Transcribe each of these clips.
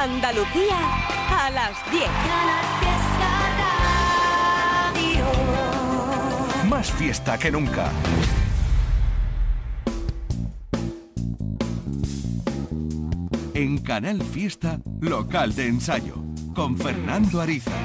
Andalucía a las 10. Más fiesta que nunca. En Canal Fiesta, local de ensayo, con Fernando Ariza.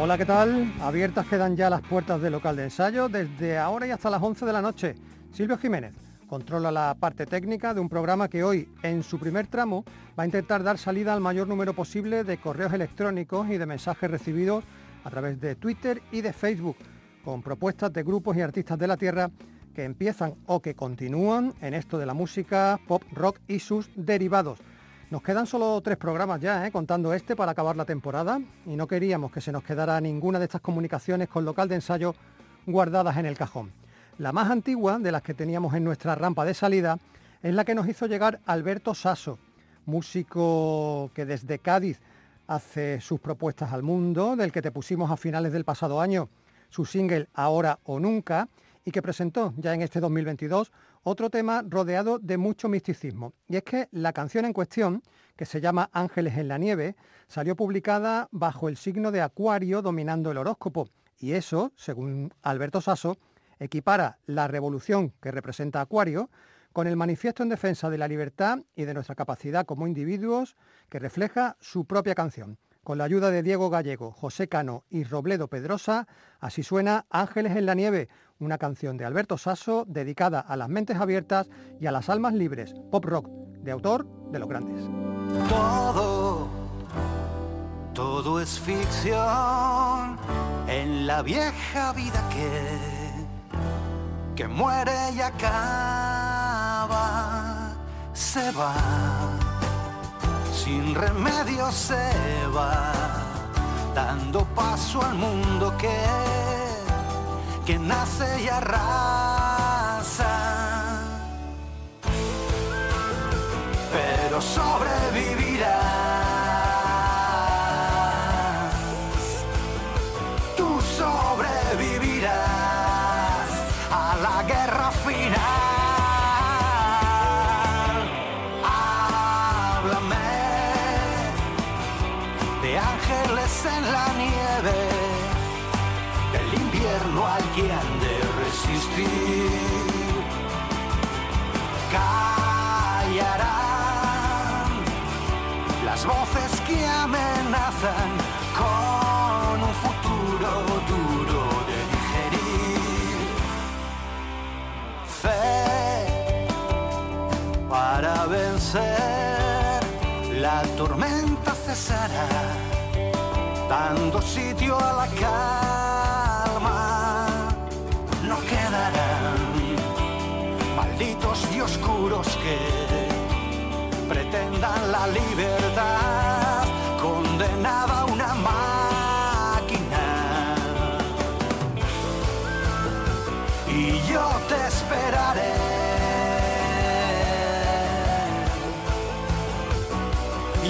Hola, ¿qué tal? Abiertas quedan ya las puertas del local de ensayo desde ahora y hasta las 11 de la noche. Silvio Jiménez controla la parte técnica de un programa que hoy, en su primer tramo, va a intentar dar salida al mayor número posible de correos electrónicos y de mensajes recibidos a través de Twitter y de Facebook, con propuestas de grupos y artistas de la Tierra que empiezan o que continúan en esto de la música, pop, rock y sus derivados. Nos quedan solo tres programas ya, ¿eh? contando este para acabar la temporada, y no queríamos que se nos quedara ninguna de estas comunicaciones con local de ensayo guardadas en el cajón. La más antigua de las que teníamos en nuestra rampa de salida es la que nos hizo llegar Alberto Sasso, músico que desde Cádiz hace sus propuestas al mundo, del que te pusimos a finales del pasado año su single Ahora o Nunca, y que presentó ya en este 2022 otro tema rodeado de mucho misticismo. Y es que la canción en cuestión, que se llama Ángeles en la Nieve, salió publicada bajo el signo de Acuario dominando el horóscopo. Y eso, según Alberto Sasso, equipara la revolución que representa Acuario con el manifiesto en defensa de la libertad y de nuestra capacidad como individuos que refleja su propia canción. Con la ayuda de Diego Gallego, José Cano y Robledo Pedrosa, así suena Ángeles en la Nieve, una canción de Alberto Sasso dedicada a las mentes abiertas y a las almas libres, pop rock, de autor de los grandes. Todo, todo es ficción en la vieja vida que que muere y acaba, se va, sin remedio se va, dando paso al mundo que, que nace y arrasa. Pero sobrevivirá. Oscuros que pretendan la libertad condenada una máquina. Y yo te esperaré.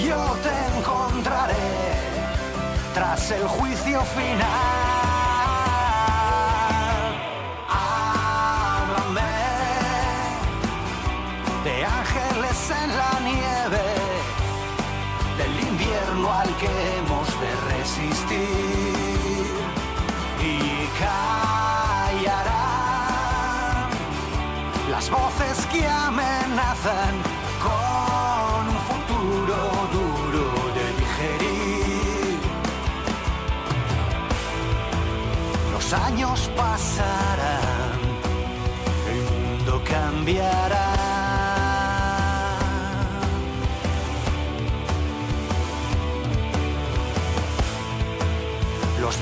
Yo te encontraré tras el juicio final. Que hemos de resistir. Y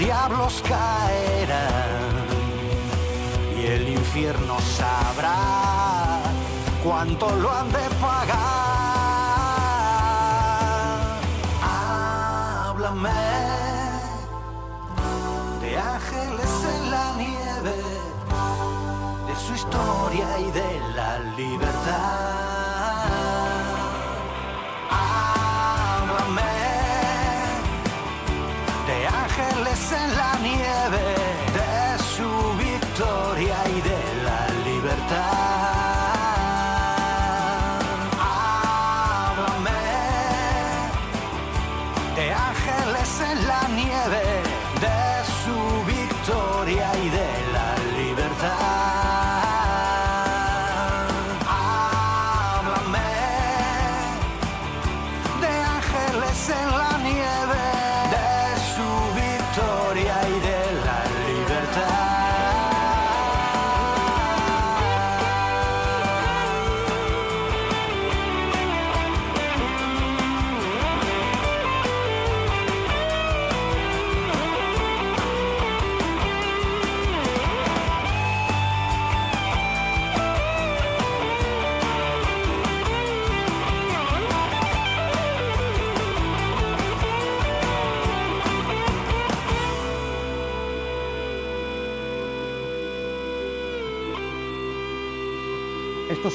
diablos caerán y el infierno sabrá cuánto lo han de pagar. Háblame de ángeles en la nieve, de su historia y de la libertad.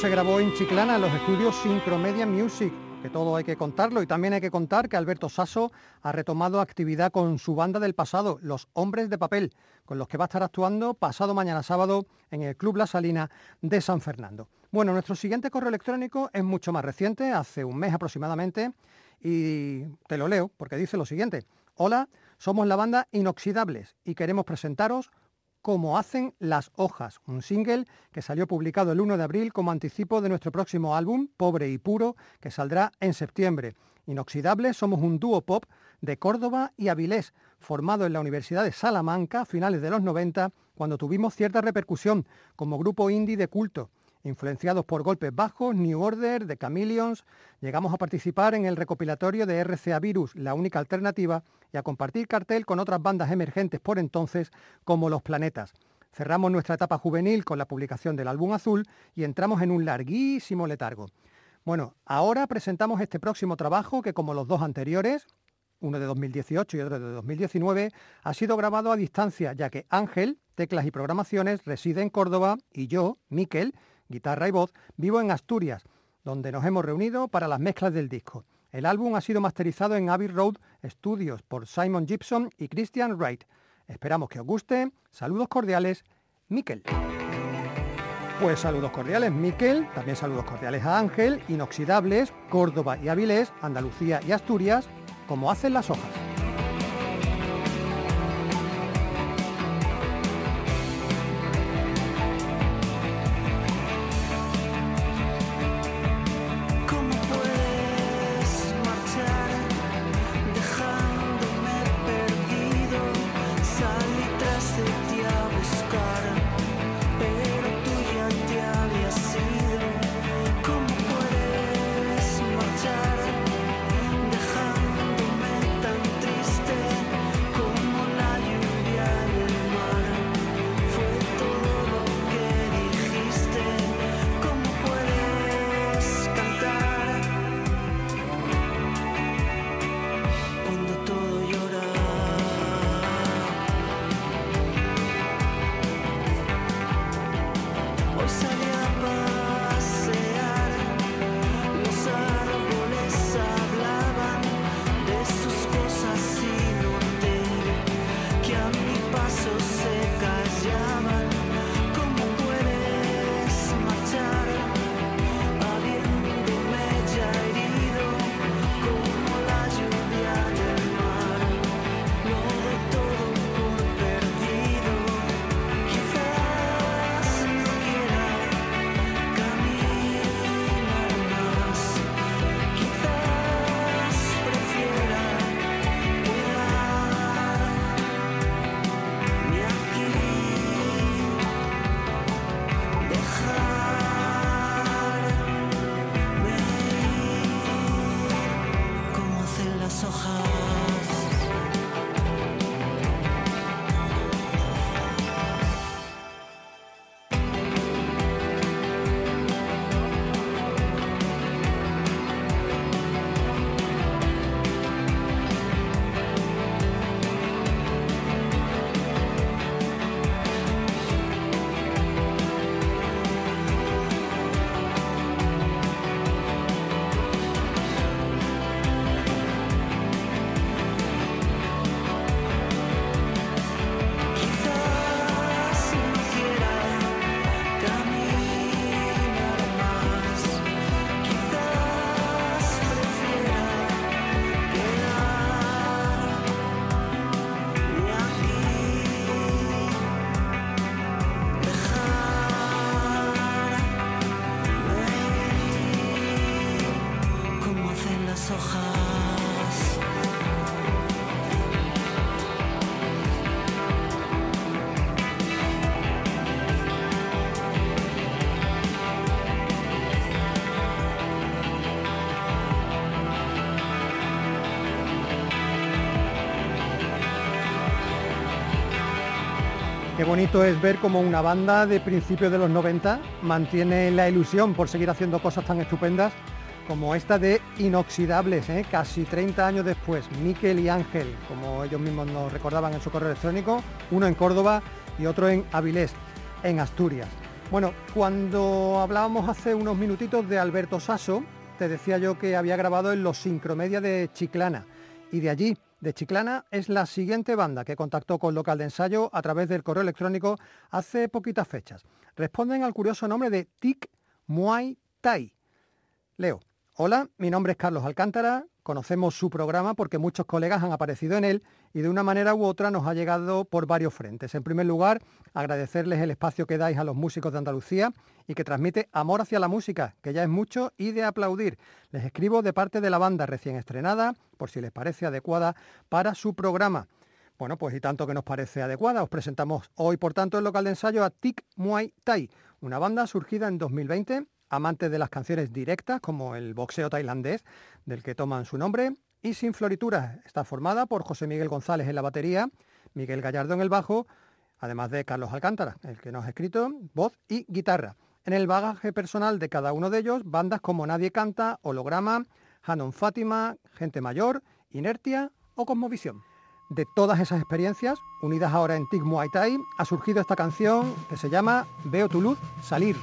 Se grabó en Chiclana, en los estudios Syncromedia Music, que todo hay que contarlo. Y también hay que contar que Alberto Sasso ha retomado actividad con su banda del pasado, Los Hombres de Papel, con los que va a estar actuando pasado mañana sábado en el Club La Salina de San Fernando. Bueno, nuestro siguiente correo electrónico es mucho más reciente, hace un mes aproximadamente, y te lo leo porque dice lo siguiente. Hola, somos la banda Inoxidables y queremos presentaros como hacen las hojas, un single que salió publicado el 1 de abril como anticipo de nuestro próximo álbum, Pobre y Puro, que saldrá en septiembre. Inoxidable somos un dúo pop de Córdoba y Avilés, formado en la Universidad de Salamanca a finales de los 90, cuando tuvimos cierta repercusión como grupo indie de culto. Influenciados por Golpes Bajos, New Order, The Chameleons, llegamos a participar en el recopilatorio de RCA Virus, la única alternativa, y a compartir cartel con otras bandas emergentes por entonces como Los Planetas. Cerramos nuestra etapa juvenil con la publicación del álbum azul y entramos en un larguísimo letargo. Bueno, ahora presentamos este próximo trabajo que como los dos anteriores, uno de 2018 y otro de 2019, ha sido grabado a distancia, ya que Ángel, Teclas y Programaciones, reside en Córdoba y yo, Miquel, guitarra y voz, vivo en Asturias, donde nos hemos reunido para las mezclas del disco. El álbum ha sido masterizado en Abbey Road Studios por Simon Gibson y Christian Wright. Esperamos que os guste. Saludos cordiales, Miquel. Pues saludos cordiales, Miquel. También saludos cordiales a Ángel, Inoxidables, Córdoba y Avilés, Andalucía y Asturias, como hacen las hojas. Bonito es ver cómo una banda de principios de los 90 mantiene la ilusión por seguir haciendo cosas tan estupendas como esta de Inoxidables, ¿eh? casi 30 años después, Miquel y Ángel, como ellos mismos nos recordaban en su correo electrónico, uno en Córdoba y otro en Avilés, en Asturias. Bueno, cuando hablábamos hace unos minutitos de Alberto Sasso, te decía yo que había grabado en los Sincromedia de Chiclana. Y de allí, de Chiclana, es la siguiente banda que contactó con local de ensayo a través del correo electrónico hace poquitas fechas. Responden al curioso nombre de Tic Muay Thai. Leo, hola, mi nombre es Carlos Alcántara, conocemos su programa porque muchos colegas han aparecido en él y de una manera u otra nos ha llegado por varios frentes. En primer lugar, agradecerles el espacio que dais a los músicos de Andalucía y que transmite amor hacia la música, que ya es mucho y de aplaudir. Les escribo de parte de la banda recién estrenada, por si les parece adecuada para su programa. Bueno, pues y tanto que nos parece adecuada, os presentamos hoy, por tanto, el local de ensayo a Tic Muay Thai, una banda surgida en 2020, amante de las canciones directas, como el boxeo tailandés, del que toman su nombre, y sin florituras. Está formada por José Miguel González en la batería, Miguel Gallardo en el bajo, además de Carlos Alcántara, el que nos ha escrito, voz y guitarra. En el bagaje personal de cada uno de ellos, bandas como Nadie Canta, Holograma, Hanon Fátima, Gente Mayor, Inertia o Cosmovisión. De todas esas experiencias, unidas ahora en Tig Muay Thai, ha surgido esta canción que se llama Veo tu luz salir.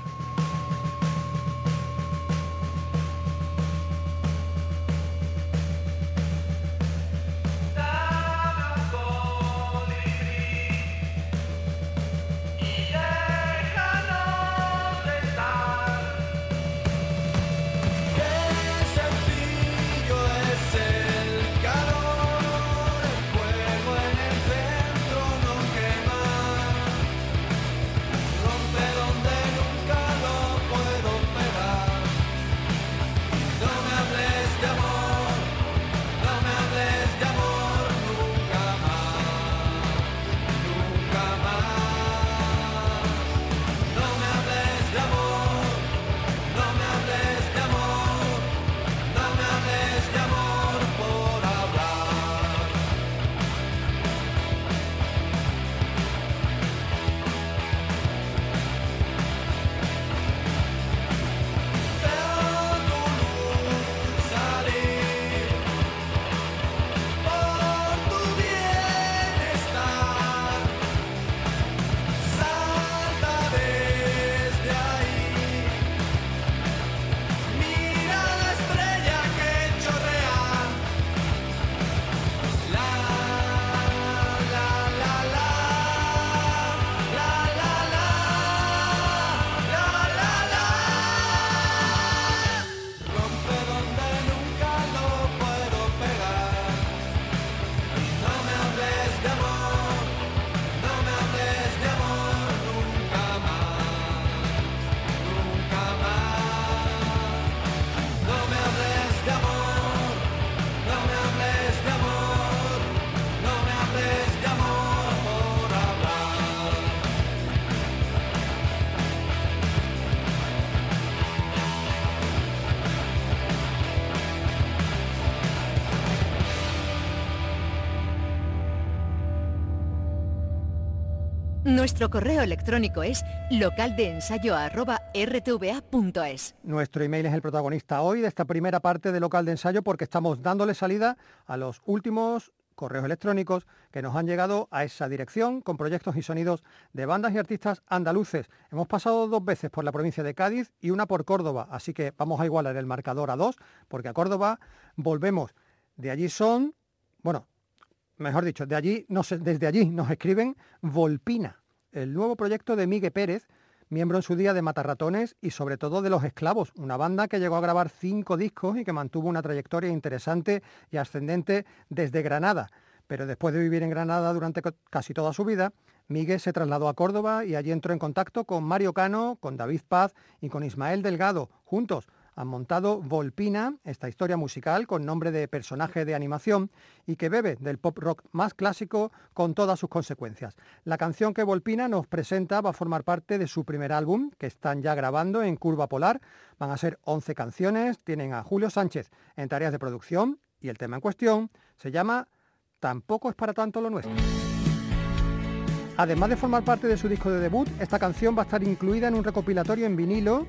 Nuestro correo electrónico es localdeensayo.rtva.es. Nuestro email es el protagonista hoy de esta primera parte de local de ensayo porque estamos dándole salida a los últimos correos electrónicos que nos han llegado a esa dirección con proyectos y sonidos de bandas y artistas andaluces. Hemos pasado dos veces por la provincia de Cádiz y una por Córdoba, así que vamos a igualar el marcador a dos porque a Córdoba volvemos. De allí son, bueno, mejor dicho, de allí, desde allí nos escriben Volpina el nuevo proyecto de Miguel Pérez, miembro en su día de Matarratones y sobre todo de Los Esclavos, una banda que llegó a grabar cinco discos y que mantuvo una trayectoria interesante y ascendente desde Granada. Pero después de vivir en Granada durante casi toda su vida, Miguel se trasladó a Córdoba y allí entró en contacto con Mario Cano, con David Paz y con Ismael Delgado. Juntos han montado Volpina, esta historia musical con nombre de personaje de animación y que bebe del pop rock más clásico con todas sus consecuencias. La canción que Volpina nos presenta va a formar parte de su primer álbum que están ya grabando en Curva Polar. Van a ser 11 canciones, tienen a Julio Sánchez en tareas de producción y el tema en cuestión se llama Tampoco es para tanto lo nuestro. Además de formar parte de su disco de debut, esta canción va a estar incluida en un recopilatorio en vinilo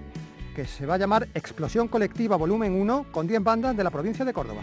que se va a llamar Explosión Colectiva Volumen 1 con 10 bandas de la provincia de Córdoba.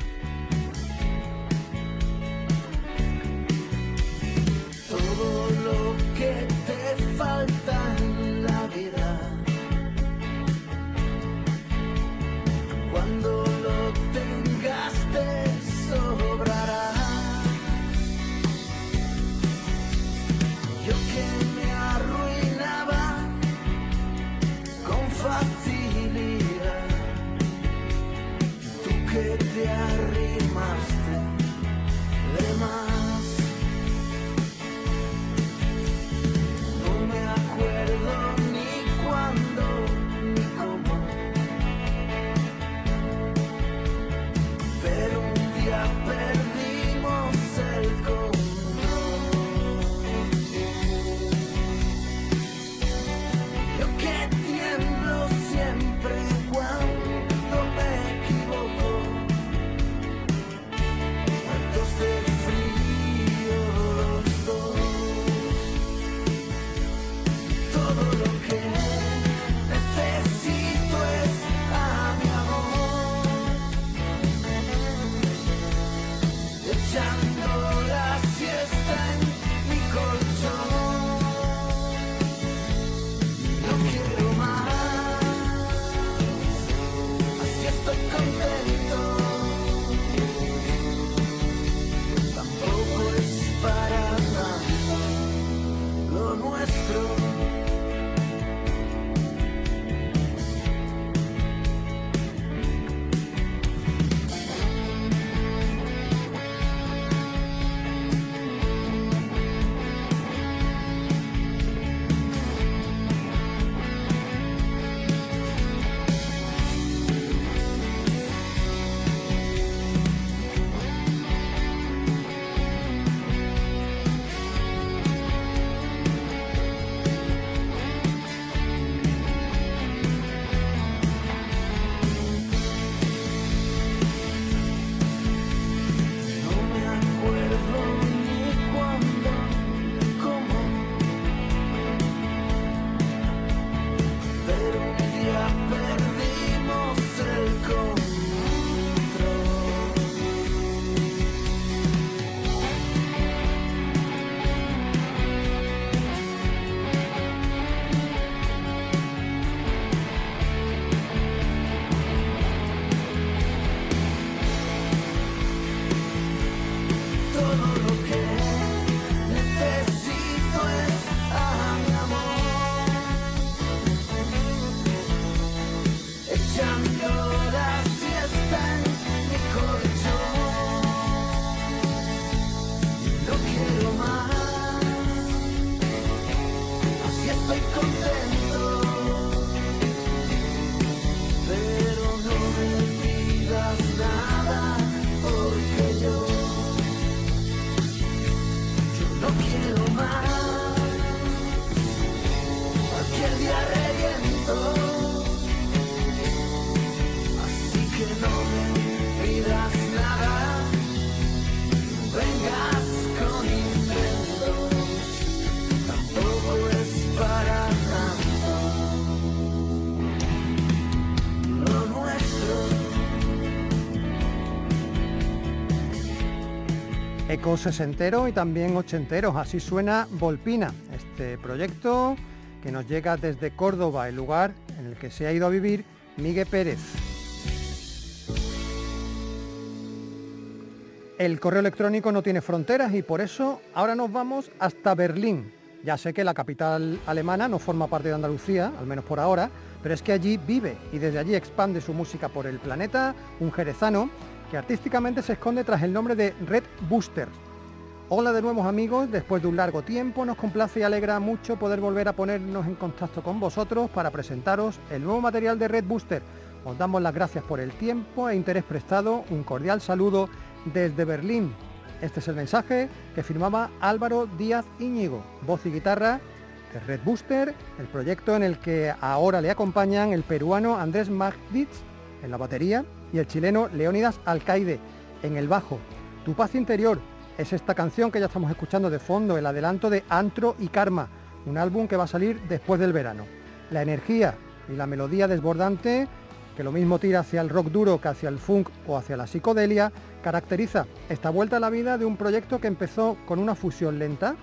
Sesentero y también ochenteros. Así suena Volpina, este proyecto que nos llega desde Córdoba, el lugar en el que se ha ido a vivir Miguel Pérez. El correo electrónico no tiene fronteras y por eso ahora nos vamos hasta Berlín. Ya sé que la capital alemana no forma parte de Andalucía, al menos por ahora, pero es que allí vive y desde allí expande su música por el planeta un jerezano que artísticamente se esconde tras el nombre de Red Booster. Hola de nuevos amigos, después de un largo tiempo nos complace y alegra mucho poder volver a ponernos en contacto con vosotros para presentaros el nuevo material de Red Booster. Os damos las gracias por el tiempo e interés prestado, un cordial saludo desde Berlín. Este es el mensaje que firmaba Álvaro Díaz Íñigo, voz y guitarra de Red Booster, el proyecto en el que ahora le acompañan el peruano Andrés Magditz en la batería y el chileno Leónidas Alcaide en el bajo. Tu paz interior es esta canción que ya estamos escuchando de fondo, el adelanto de Antro y Karma, un álbum que va a salir después del verano. La energía y la melodía desbordante, que lo mismo tira hacia el rock duro que hacia el funk o hacia la psicodelia, caracteriza esta vuelta a la vida de un proyecto que empezó con una fusión lenta,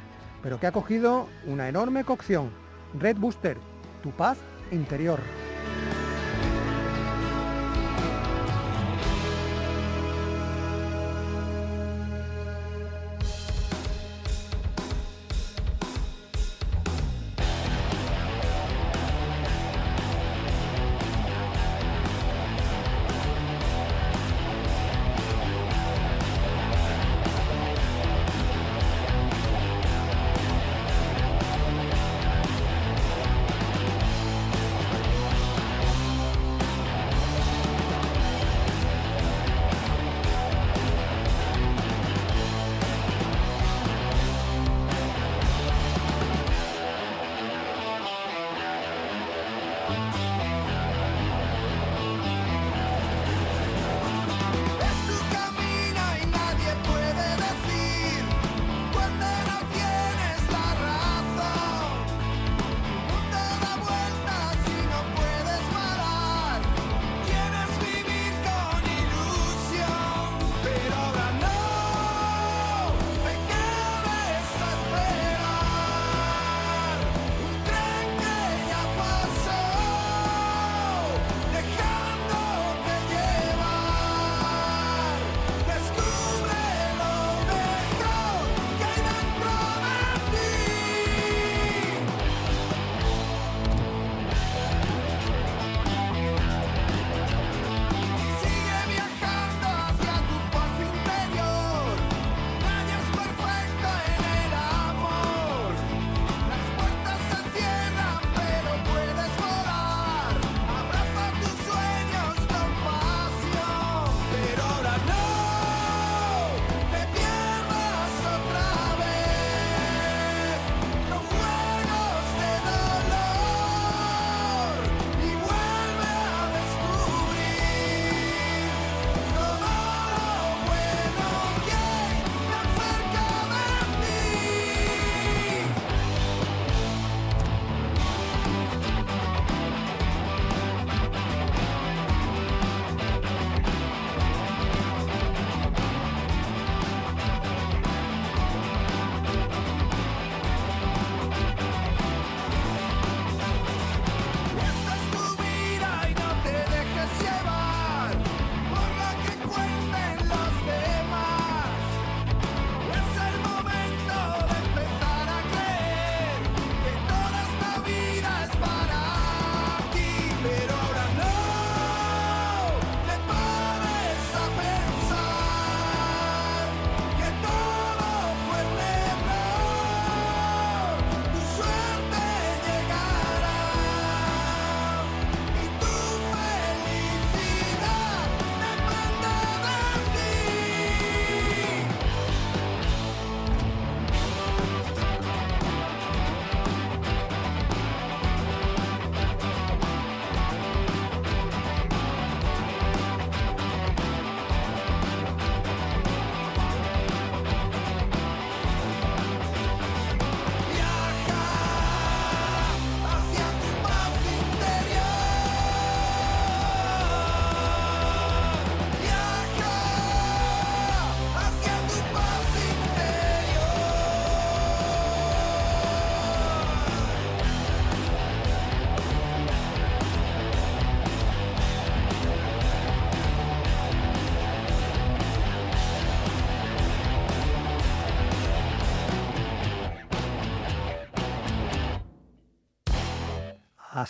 pero que ha cogido una enorme cocción. Red Booster, tu paz interior.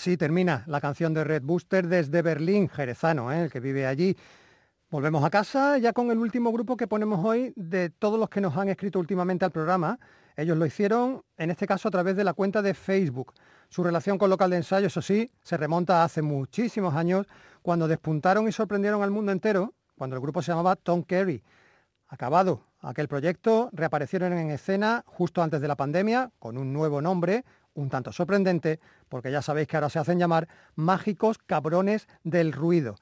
Así termina la canción de Red Booster desde Berlín, jerezano, ¿eh? el que vive allí. Volvemos a casa ya con el último grupo que ponemos hoy de todos los que nos han escrito últimamente al programa. Ellos lo hicieron, en este caso, a través de la cuenta de Facebook. Su relación con local de ensayo, eso sí, se remonta a hace muchísimos años, cuando despuntaron y sorprendieron al mundo entero, cuando el grupo se llamaba Tom Carey. Acabado aquel proyecto, reaparecieron en escena justo antes de la pandemia, con un nuevo nombre, un tanto sorprendente, porque ya sabéis que ahora se hacen llamar mágicos cabrones del ruido.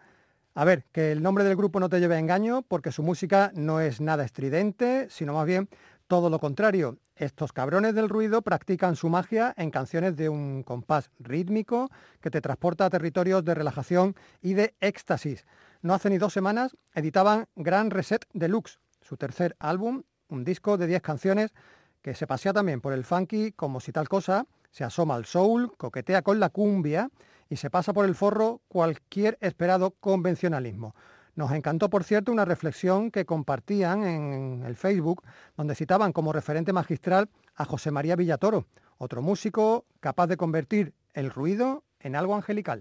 A ver, que el nombre del grupo no te lleve a engaño, porque su música no es nada estridente, sino más bien todo lo contrario. Estos cabrones del ruido practican su magia en canciones de un compás rítmico que te transporta a territorios de relajación y de éxtasis. No hace ni dos semanas editaban Gran Reset Deluxe, su tercer álbum, un disco de 10 canciones que se pasea también por el funky como si tal cosa, se asoma al soul, coquetea con la cumbia y se pasa por el forro cualquier esperado convencionalismo. Nos encantó, por cierto, una reflexión que compartían en el Facebook, donde citaban como referente magistral a José María Villatoro, otro músico capaz de convertir el ruido en algo angelical.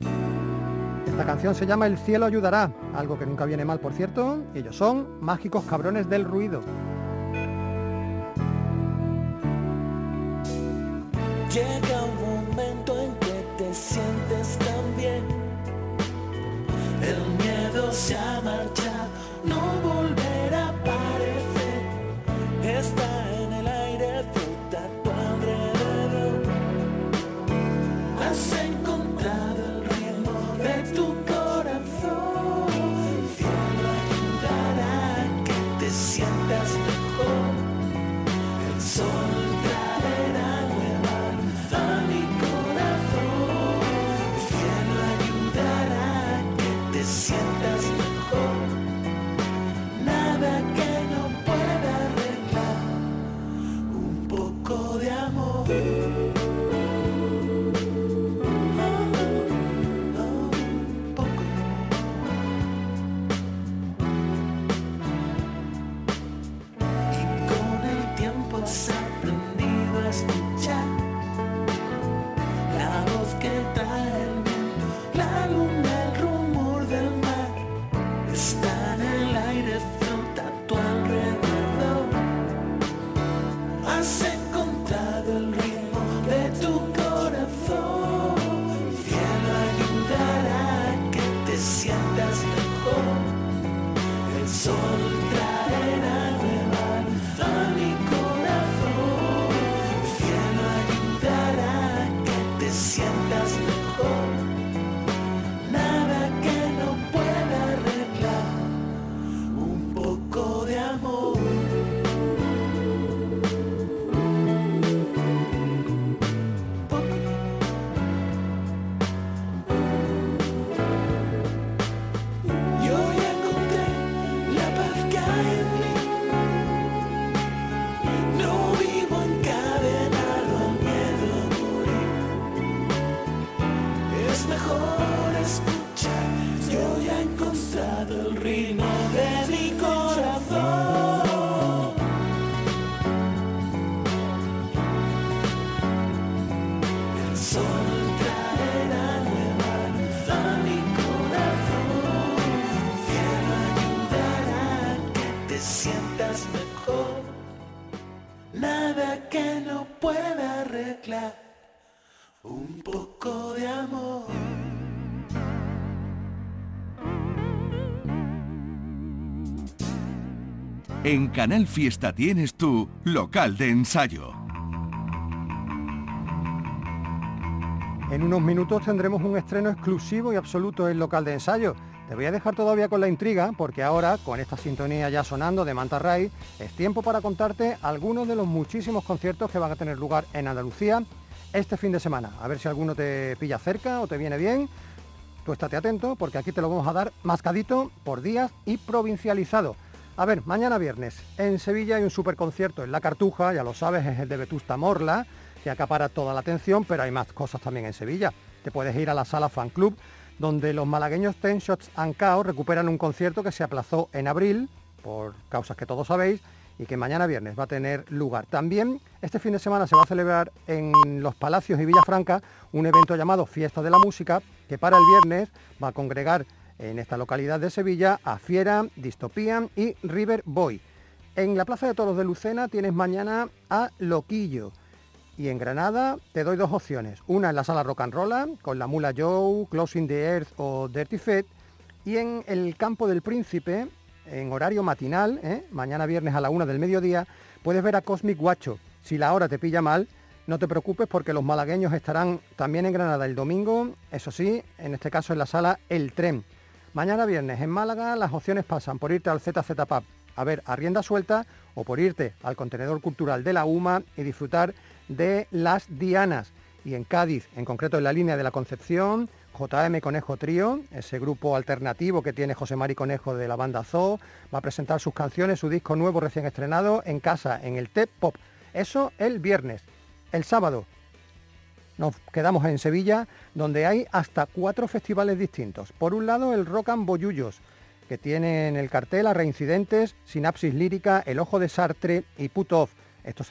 Esta canción se llama El cielo ayudará, algo que nunca viene mal, por cierto, y ellos son mágicos cabrones del ruido. Llega un momento en que te sientes tan bien. El miedo se ha marchado, En Canal Fiesta tienes tu local de ensayo. En unos minutos tendremos un estreno exclusivo y absoluto en local de ensayo. Te voy a dejar todavía con la intriga porque ahora, con esta sintonía ya sonando de Manta Ray, es tiempo para contarte algunos de los muchísimos conciertos que van a tener lugar en Andalucía este fin de semana. A ver si alguno te pilla cerca o te viene bien. Tú estate atento porque aquí te lo vamos a dar mascadito por días y provincializado. A ver, mañana viernes en Sevilla hay un superconcierto en La Cartuja, ya lo sabes, es el de Vetusta Morla, que acapara toda la atención, pero hay más cosas también en Sevilla. Te puedes ir a la sala Fan Club, donde los malagueños Ten Shots and Chaos recuperan un concierto que se aplazó en abril, por causas que todos sabéis, y que mañana viernes va a tener lugar. También este fin de semana se va a celebrar en los Palacios y Villafranca un evento llamado Fiesta de la Música, que para el viernes va a congregar en esta localidad de Sevilla a Fiera, Distopía y River Boy. En la Plaza de Toros de Lucena tienes mañana a Loquillo. Y en Granada te doy dos opciones. Una en la sala Rock and Roll con la Mula Joe, Closing the Earth o Dirty Fed. Y en el Campo del Príncipe, en horario matinal, ¿eh? mañana viernes a la una del mediodía, puedes ver a Cosmic Guacho. Si la hora te pilla mal, no te preocupes porque los malagueños estarán también en Granada el domingo, eso sí, en este caso en la sala El Tren. Mañana viernes en Málaga las opciones pasan por irte al ZZ Pub a ver a rienda suelta o por irte al contenedor cultural de la UMA y disfrutar de Las Dianas. Y en Cádiz, en concreto en la línea de la Concepción, JM Conejo Trío, ese grupo alternativo que tiene José Mari Conejo de la banda Zoo, va a presentar sus canciones, su disco nuevo recién estrenado en casa, en el Tep Pop. Eso el viernes. El sábado nos quedamos en Sevilla, donde hay hasta cuatro festivales distintos. Por un lado, el Rock and Boyullos, que tiene en el cartel a Reincidentes, Sinapsis Lírica, El Ojo de Sartre y Put Off. Esto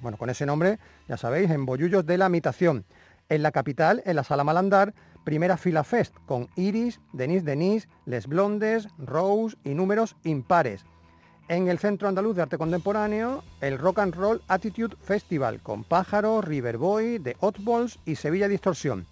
bueno, con ese nombre, ya sabéis, en Bollullos de la Imitación. En la capital, en la Sala Malandar, primera fila Fest, con Iris, Denise Denise, Les Blondes, Rose y números impares. En el Centro Andaluz de Arte Contemporáneo, el Rock and Roll Attitude Festival, con Pájaro, Riverboy, The Oddballs y Sevilla Distorsión.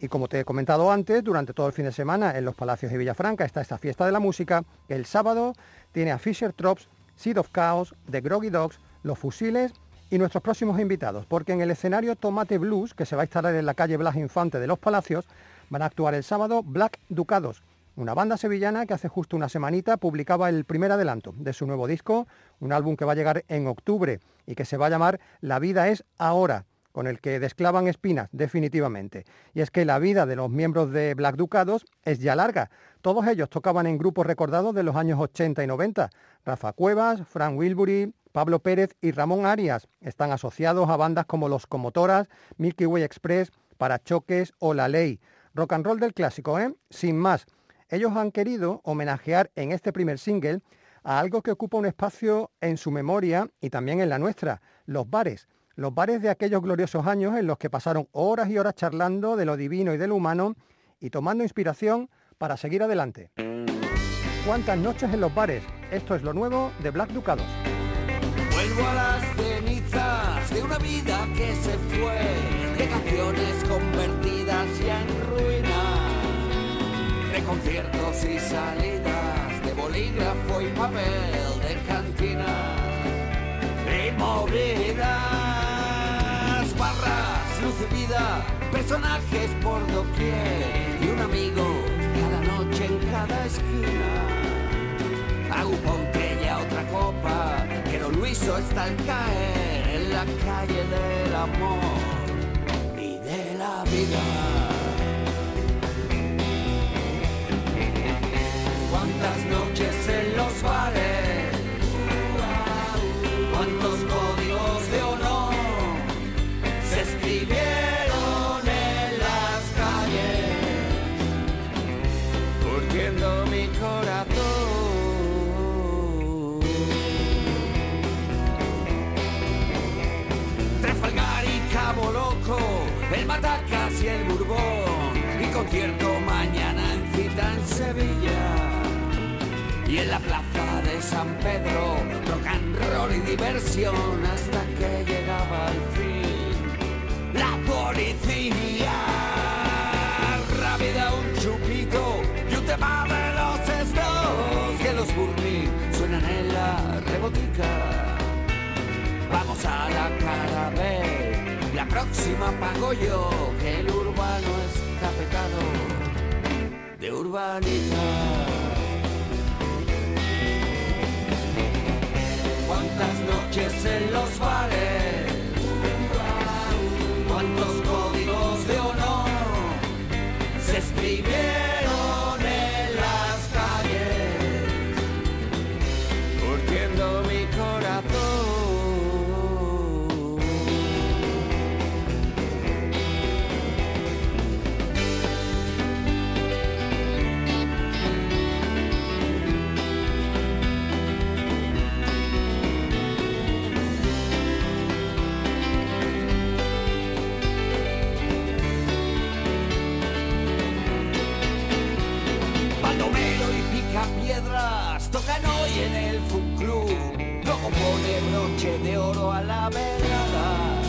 Y como te he comentado antes, durante todo el fin de semana en los Palacios de Villafranca está esta fiesta de la música. El sábado tiene a Fisher Trops, Seed of Chaos, The Groggy Dogs, los fusiles y nuestros próximos invitados, porque en el escenario Tomate Blues, que se va a instalar en la calle Blas Infante de los Palacios, van a actuar el sábado Black Ducados, una banda sevillana que hace justo una semanita publicaba el primer adelanto de su nuevo disco, un álbum que va a llegar en octubre y que se va a llamar La vida es ahora, con el que desclavan espinas definitivamente. Y es que la vida de los miembros de Black Ducados es ya larga. Todos ellos tocaban en grupos recordados de los años 80 y 90. Rafa Cuevas, Frank Wilbury, Pablo Pérez y Ramón Arias están asociados a bandas como Los Comotoras, Milky Way Express, Parachoques o La Ley. Rock and roll del clásico, ¿eh? Sin más. Ellos han querido homenajear en este primer single a algo que ocupa un espacio en su memoria y también en la nuestra, los bares. Los bares de aquellos gloriosos años en los que pasaron horas y horas charlando de lo divino y de lo humano y tomando inspiración para seguir adelante. ¿Cuántas noches en los bares? Esto es lo nuevo de Black Ducados. Vuelvo a las cenizas de una vida que se fue, de canciones conciertos y salidas, de bolígrafo y papel, de cantina, de movidas, barras, luz y vida, personajes por doquier y un amigo cada noche en cada esquina. Hago un botella, otra copa, que Don Luiso está al caer en la calle del amor y de la vida. El Matacas y el Burbón, y concierto mañana la plaza de San Pedro, rock and roll y diversión hasta que llegaba al fin la policía. Rápida un chupito y un tema de los estos que los burri suenan en la rebotica. Vamos a la cara B, la próxima pago yo, que el urbano está petado de urbanita. Cuántas noches en los bares, Pone broche de oro a la velada.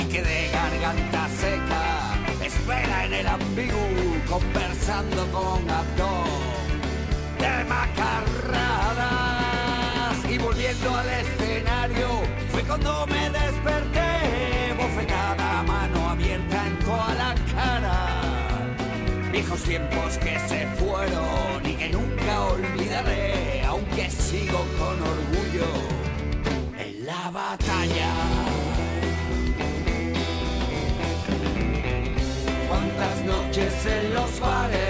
Y que de garganta seca espera en el ambigu conversando con Abdón de macarradas. Y volviendo al escenario fue cuando me desperté, bofetada, mano abierta en toda la cara. Viejos tiempos que se fueron y que nunca olvidaré, aunque sigo con orgullo en la batalla. Cuántas noches en los bares,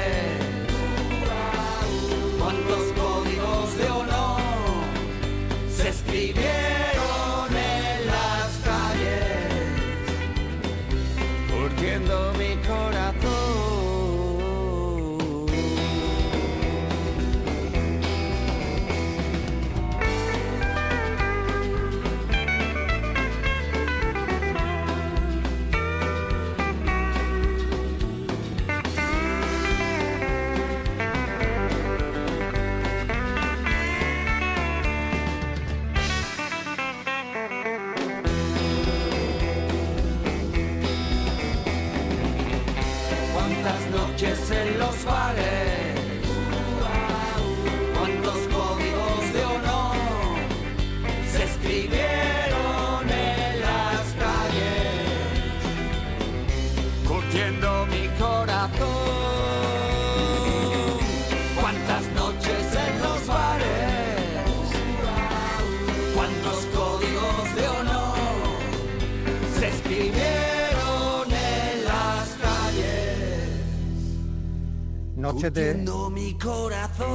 Noches mi corazón.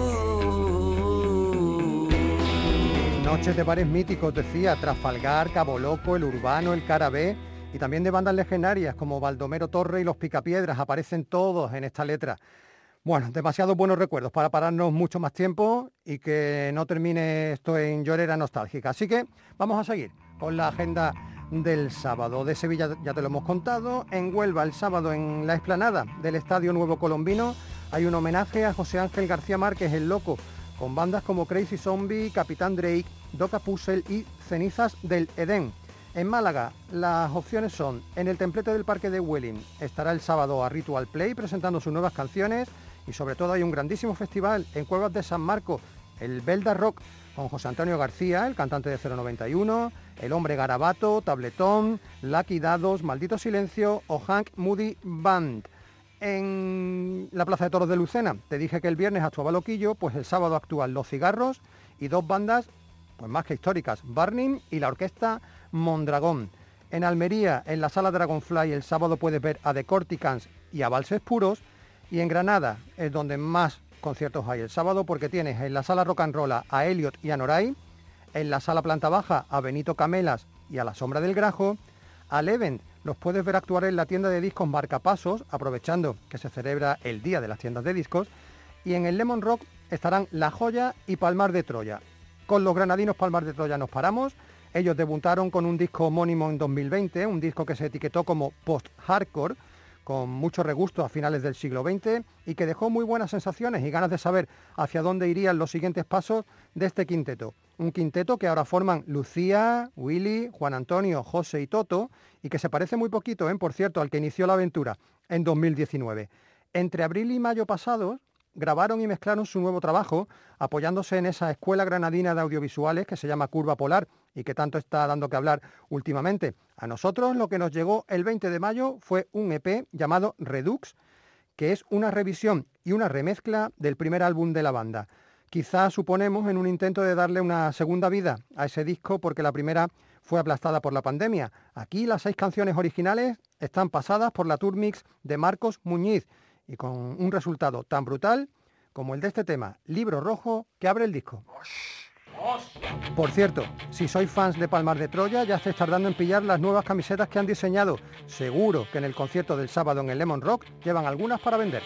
noches de bares míticos, decía, Trafalgar, Cabo Loco, El Urbano, El Carabé y también de bandas legendarias como Baldomero Torre y Los Picapiedras, aparecen todos en esta letra. Bueno, demasiados buenos recuerdos para pararnos mucho más tiempo y que no termine esto en llorera nostálgica. Así que vamos a seguir con la agenda del sábado. De Sevilla ya te lo hemos contado. En Huelva el sábado en la explanada del Estadio Nuevo Colombino hay un homenaje a José Ángel García Márquez, el loco, con bandas como Crazy Zombie, Capitán Drake, Doca Puzzle y Cenizas del Edén. En Málaga, las opciones son, en el templete del Parque de Welling estará el sábado a Ritual Play presentando sus nuevas canciones y sobre todo hay un grandísimo festival en Cuevas de San Marco, el Belda Rock, con José Antonio García, el cantante de 091, El Hombre Garabato, Tabletón, Lucky Dados, Maldito Silencio o Hank Moody Band. En la Plaza de Toros de Lucena, te dije que el viernes actuaba Loquillo, pues el sábado actúan Los Cigarros y dos bandas pues más que históricas, Burning y la orquesta Mondragón. En Almería, en la sala Dragonfly, el sábado puedes ver a The Corticans y a Valses Puros. Y en Granada es donde más conciertos hay el sábado, porque tienes en la sala Rock and Roll a Elliot y a Noray, en la sala Planta Baja a Benito Camelas y a La Sombra del Grajo, al Event los puedes ver actuar en la tienda de discos Marcapasos, aprovechando que se celebra el Día de las Tiendas de Discos, y en el Lemon Rock estarán La Joya y Palmar de Troya. Con los granadinos Palmar de Troya nos paramos. Ellos debutaron con un disco homónimo en 2020, un disco que se etiquetó como post-hardcore, con mucho regusto a finales del siglo XX y que dejó muy buenas sensaciones y ganas de saber hacia dónde irían los siguientes pasos de este quinteto. Un quinteto que ahora forman Lucía, Willy, Juan Antonio, José y Toto y que se parece muy poquito, ¿eh? por cierto, al que inició la aventura en 2019. Entre abril y mayo pasados grabaron y mezclaron su nuevo trabajo apoyándose en esa escuela granadina de audiovisuales que se llama Curva Polar y que tanto está dando que hablar últimamente. A nosotros lo que nos llegó el 20 de mayo fue un EP llamado Redux, que es una revisión y una remezcla del primer álbum de la banda. Quizás suponemos en un intento de darle una segunda vida a ese disco porque la primera fue aplastada por la pandemia. Aquí las seis canciones originales están pasadas por la tour mix de Marcos Muñiz y con un resultado tan brutal como el de este tema, Libro Rojo, que abre el disco. Por cierto, si sois fans de Palmar de Troya, ya estáis tardando en pillar las nuevas camisetas que han diseñado. Seguro que en el concierto del sábado en el Lemon Rock llevan algunas para vender.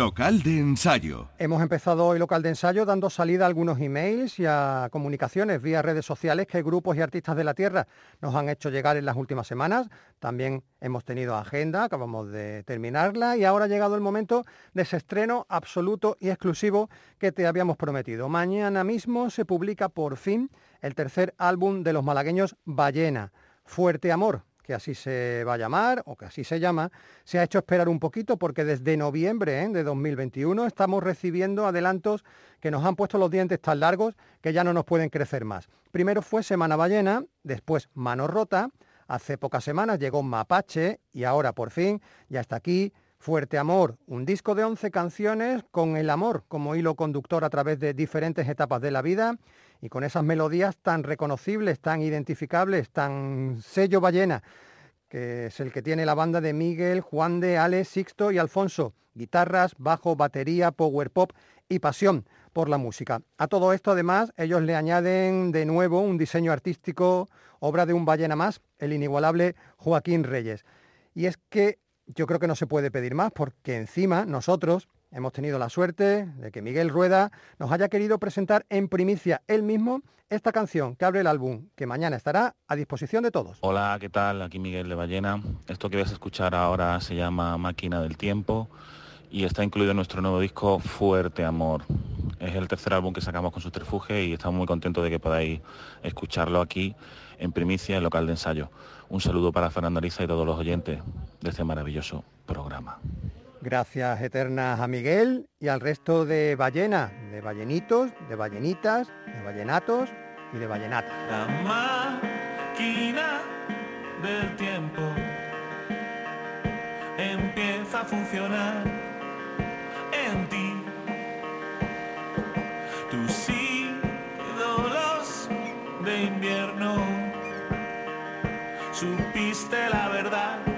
Local de ensayo. Hemos empezado hoy local de ensayo dando salida a algunos emails y a comunicaciones vía redes sociales que grupos y artistas de la Tierra nos han hecho llegar en las últimas semanas. También hemos tenido agenda, acabamos de terminarla y ahora ha llegado el momento de ese estreno absoluto y exclusivo que te habíamos prometido. Mañana mismo se publica por fin el tercer álbum de los malagueños Ballena, Fuerte Amor, que así se va a llamar o que así se llama, se ha hecho esperar un poquito porque desde noviembre ¿eh? de 2021 estamos recibiendo adelantos que nos han puesto los dientes tan largos que ya no nos pueden crecer más. Primero fue Semana Ballena, después Mano Rota, hace pocas semanas llegó Mapache y ahora por fin ya está aquí Fuerte Amor, un disco de 11 canciones con el amor como hilo conductor a través de diferentes etapas de la vida y con esas melodías tan reconocibles, tan identificables, tan sello ballena, que es el que tiene la banda de Miguel, Juan de, Ale, Sixto y Alfonso. Guitarras, bajo, batería, power pop y pasión por la música. A todo esto, además, ellos le añaden de nuevo un diseño artístico, obra de un ballena más, el inigualable Joaquín Reyes. Y es que yo creo que no se puede pedir más, porque encima nosotros, Hemos tenido la suerte de que Miguel Rueda nos haya querido presentar en primicia él mismo esta canción que abre el álbum, que mañana estará a disposición de todos. Hola, ¿qué tal? Aquí Miguel de Ballena. Esto que vas a escuchar ahora se llama Máquina del Tiempo y está incluido en nuestro nuevo disco Fuerte Amor. Es el tercer álbum que sacamos con Subterfuge y estamos muy contentos de que podáis escucharlo aquí en primicia en local de ensayo. Un saludo para Fernando Ariza y todos los oyentes de este maravilloso programa. Gracias eternas a Miguel y al resto de ballena, de ballenitos, de ballenitas, de ballenatos y de ballenatas. La máquina del tiempo empieza a funcionar en ti. Tus ídolos de invierno supiste la verdad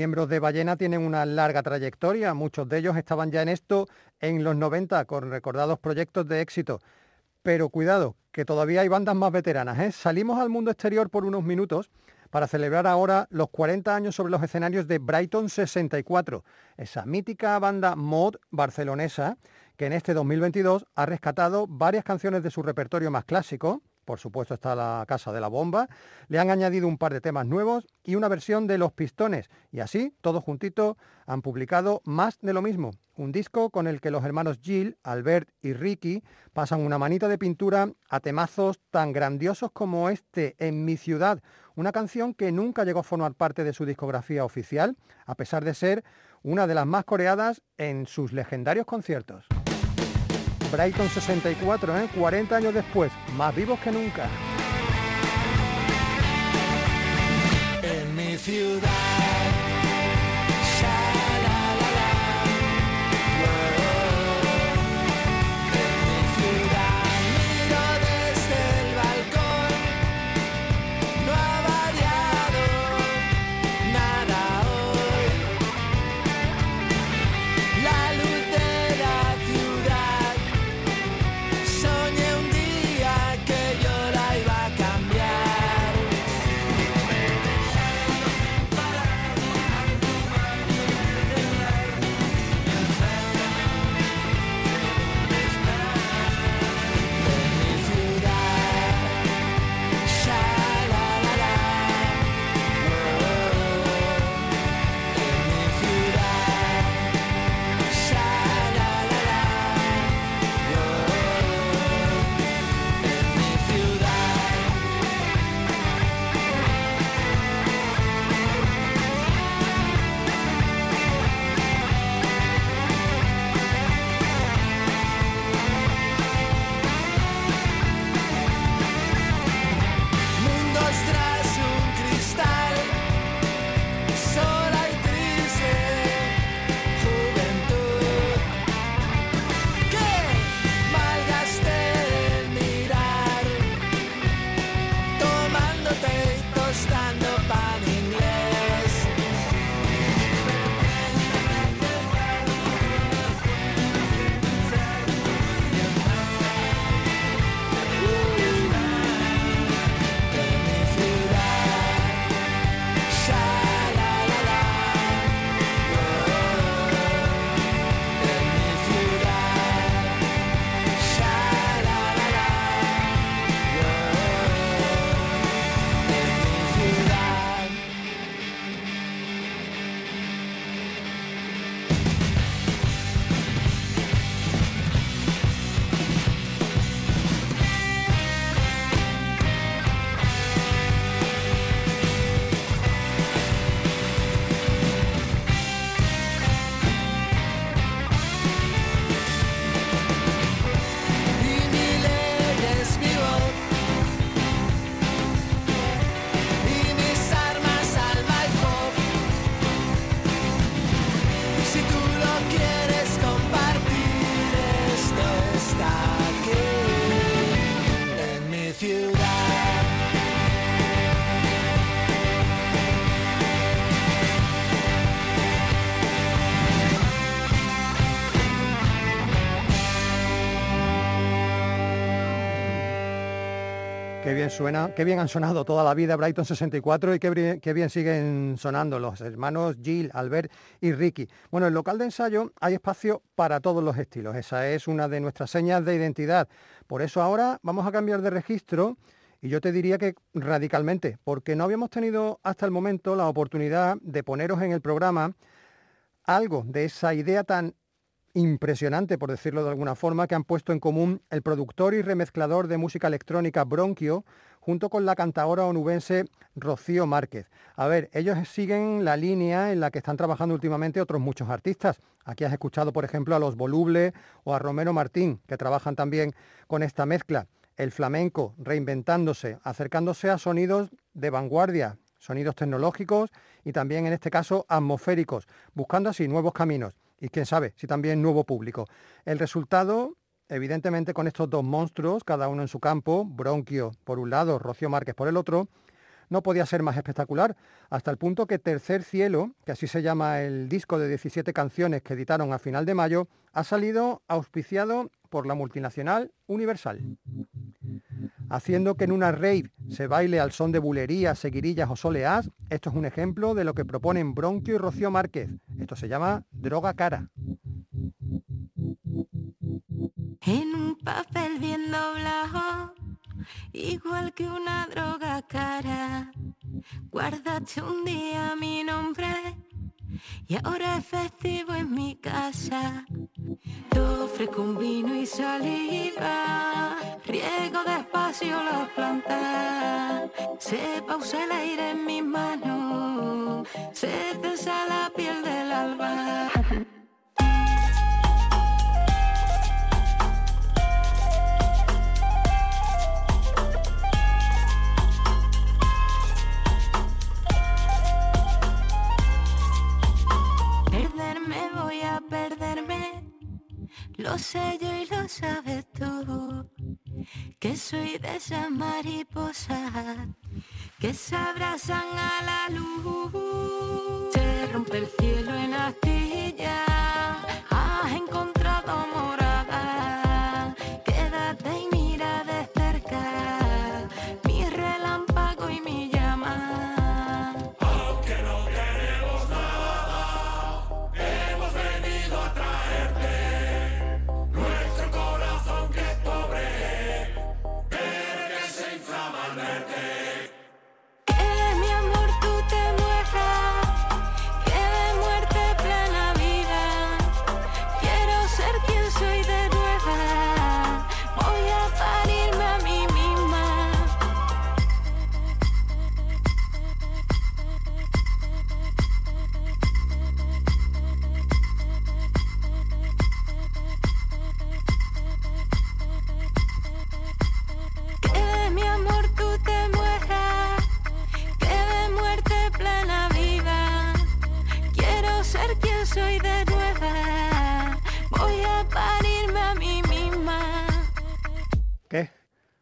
miembros de Ballena tienen una larga trayectoria, muchos de ellos estaban ya en esto en los 90 con recordados proyectos de éxito. Pero cuidado, que todavía hay bandas más veteranas. ¿eh? Salimos al mundo exterior por unos minutos para celebrar ahora los 40 años sobre los escenarios de Brighton 64, esa mítica banda mod barcelonesa que en este 2022 ha rescatado varias canciones de su repertorio más clásico, por supuesto está la Casa de la Bomba, le han añadido un par de temas nuevos y una versión de Los Pistones, y así, todos juntitos, han publicado más de lo mismo, un disco con el que los hermanos Jill, Albert y Ricky pasan una manita de pintura a temazos tan grandiosos como este, En mi ciudad, una canción que nunca llegó a formar parte de su discografía oficial, a pesar de ser una de las más coreadas en sus legendarios conciertos. Brighton 64, ¿eh? 40 años después, más vivos que nunca. Suena, qué bien han sonado toda la vida Brighton 64 y qué, bien siguen sonando los hermanos Jill, Albert y Ricky. Bueno, en local de ensayo hay espacio para todos los estilos. Esa es una de nuestras señas de identidad. Por eso ahora vamos a cambiar de registro y yo te diría que radicalmente, porque no habíamos tenido hasta el momento la oportunidad de poneros en el programa algo de esa idea tan impresionante, por decirlo de alguna forma, que han puesto en común el productor y remezclador de música electrónica Bronquio junto con la cantadora onubense Rocío Márquez. A ver, ellos siguen la línea en la que están trabajando últimamente otros muchos artistas. Aquí has escuchado, por ejemplo, a Los Voluble o a Romero Martín, que trabajan también con esta mezcla. El flamenco reinventándose, acercándose a sonidos de vanguardia, sonidos tecnológicos y también en este caso atmosféricos, buscando así nuevos caminos y quién sabe si también nuevo público. El resultado, evidentemente con estos dos monstruos, cada uno en su campo, Bronquio por un lado, Rocío Márquez por el otro, no podía ser más espectacular, hasta el punto que Tercer Cielo, que así se llama el disco de 17 canciones que editaron a final de mayo, ha salido auspiciado por la multinacional Universal. Haciendo que en una rave se baile al son de bulerías, seguirillas o soleás, esto es un ejemplo de lo que proponen Bronquio y Rocío Márquez. Esto se llama droga cara. En un papel bien doblado, igual que una droga cara, guárdate un día mi nombre y ahora es festivo en mi casa. Ofrezco un vino y saliva. Riego despacio las plantas. Se pausa el aire en mis manos. Se tensa la piel del alba. Lo sé yo y lo sabes tú, que soy de esas mariposas que se abrazan a la luz. Se rompe el cielo en astilla,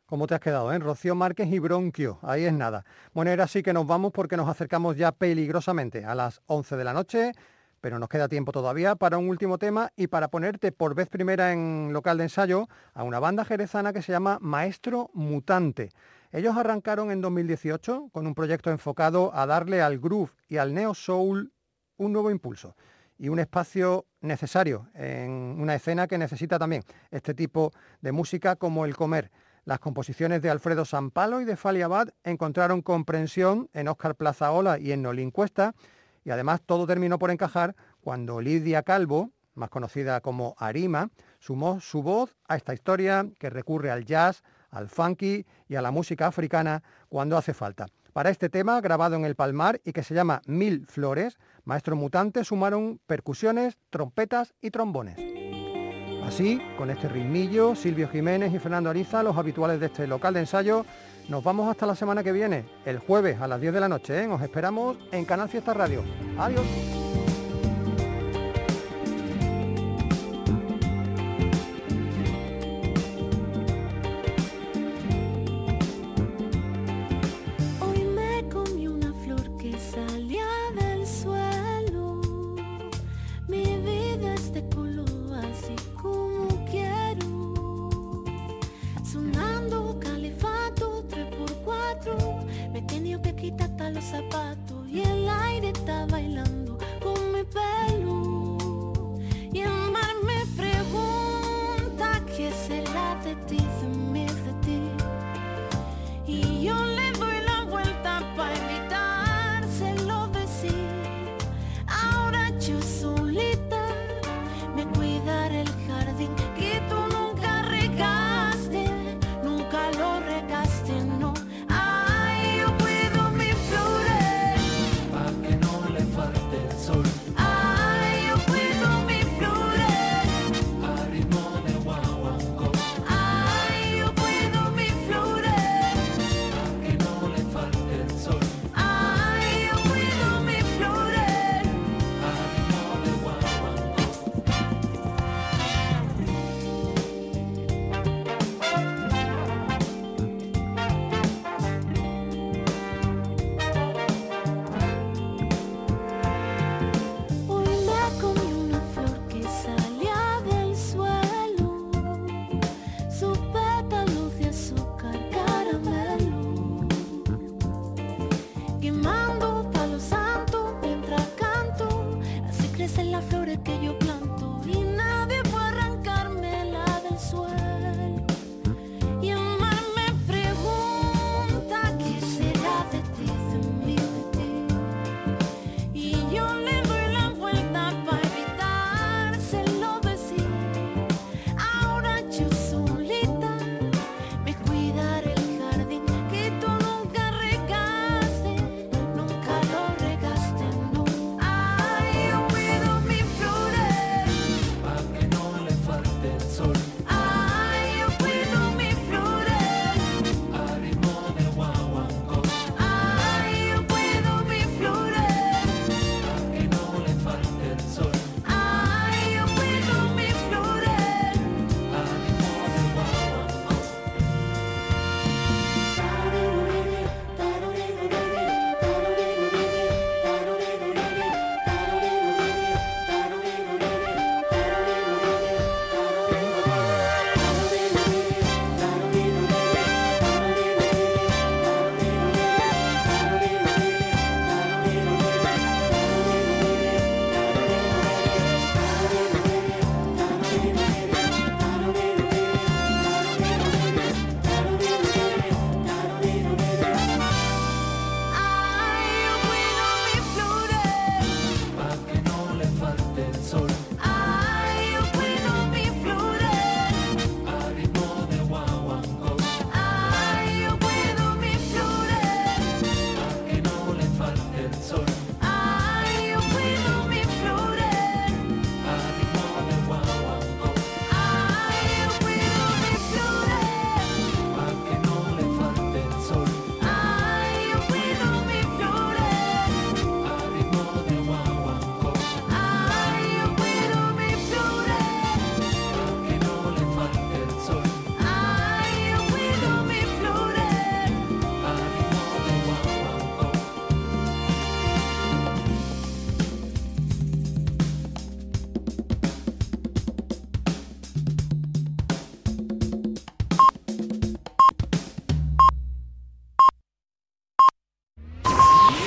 ¿Cómo te has quedado, eh? Rocío Márquez y Bronquio. Ahí es nada. Bueno, era así que nos vamos porque nos acercamos ya peligrosamente a las 11 de la noche, pero nos queda tiempo todavía para un último tema y para ponerte por vez primera en local de ensayo a una banda jerezana que se llama Maestro Mutante. Ellos arrancaron en 2018 con un proyecto enfocado a darle al groove y al neo soul un nuevo impulso y un espacio necesario en una escena que necesita también este tipo de música como el comer. Las composiciones de Alfredo Sampalo y de Fali Abad encontraron comprensión en Óscar Plazaola y en Nolín Cuesta y además todo terminó por encajar cuando Lidia Calvo, más conocida como Arima, sumó su voz a esta historia que recurre al jazz, al funky y a la música africana cuando hace falta. Para este tema, grabado en el Palmar y que se llama Mil Flores, Maestro Mutante sumaron percusiones, trompetas y trombones. Así, con este ritmillo, Silvio Jiménez y Fernando Ariza, los habituales de este local de ensayo, nos vamos hasta la semana que viene, el jueves a las 10 de la noche. ¿eh? Os esperamos en Canal Fiesta Radio. Adiós. Y el aire está bailando con mi pelo.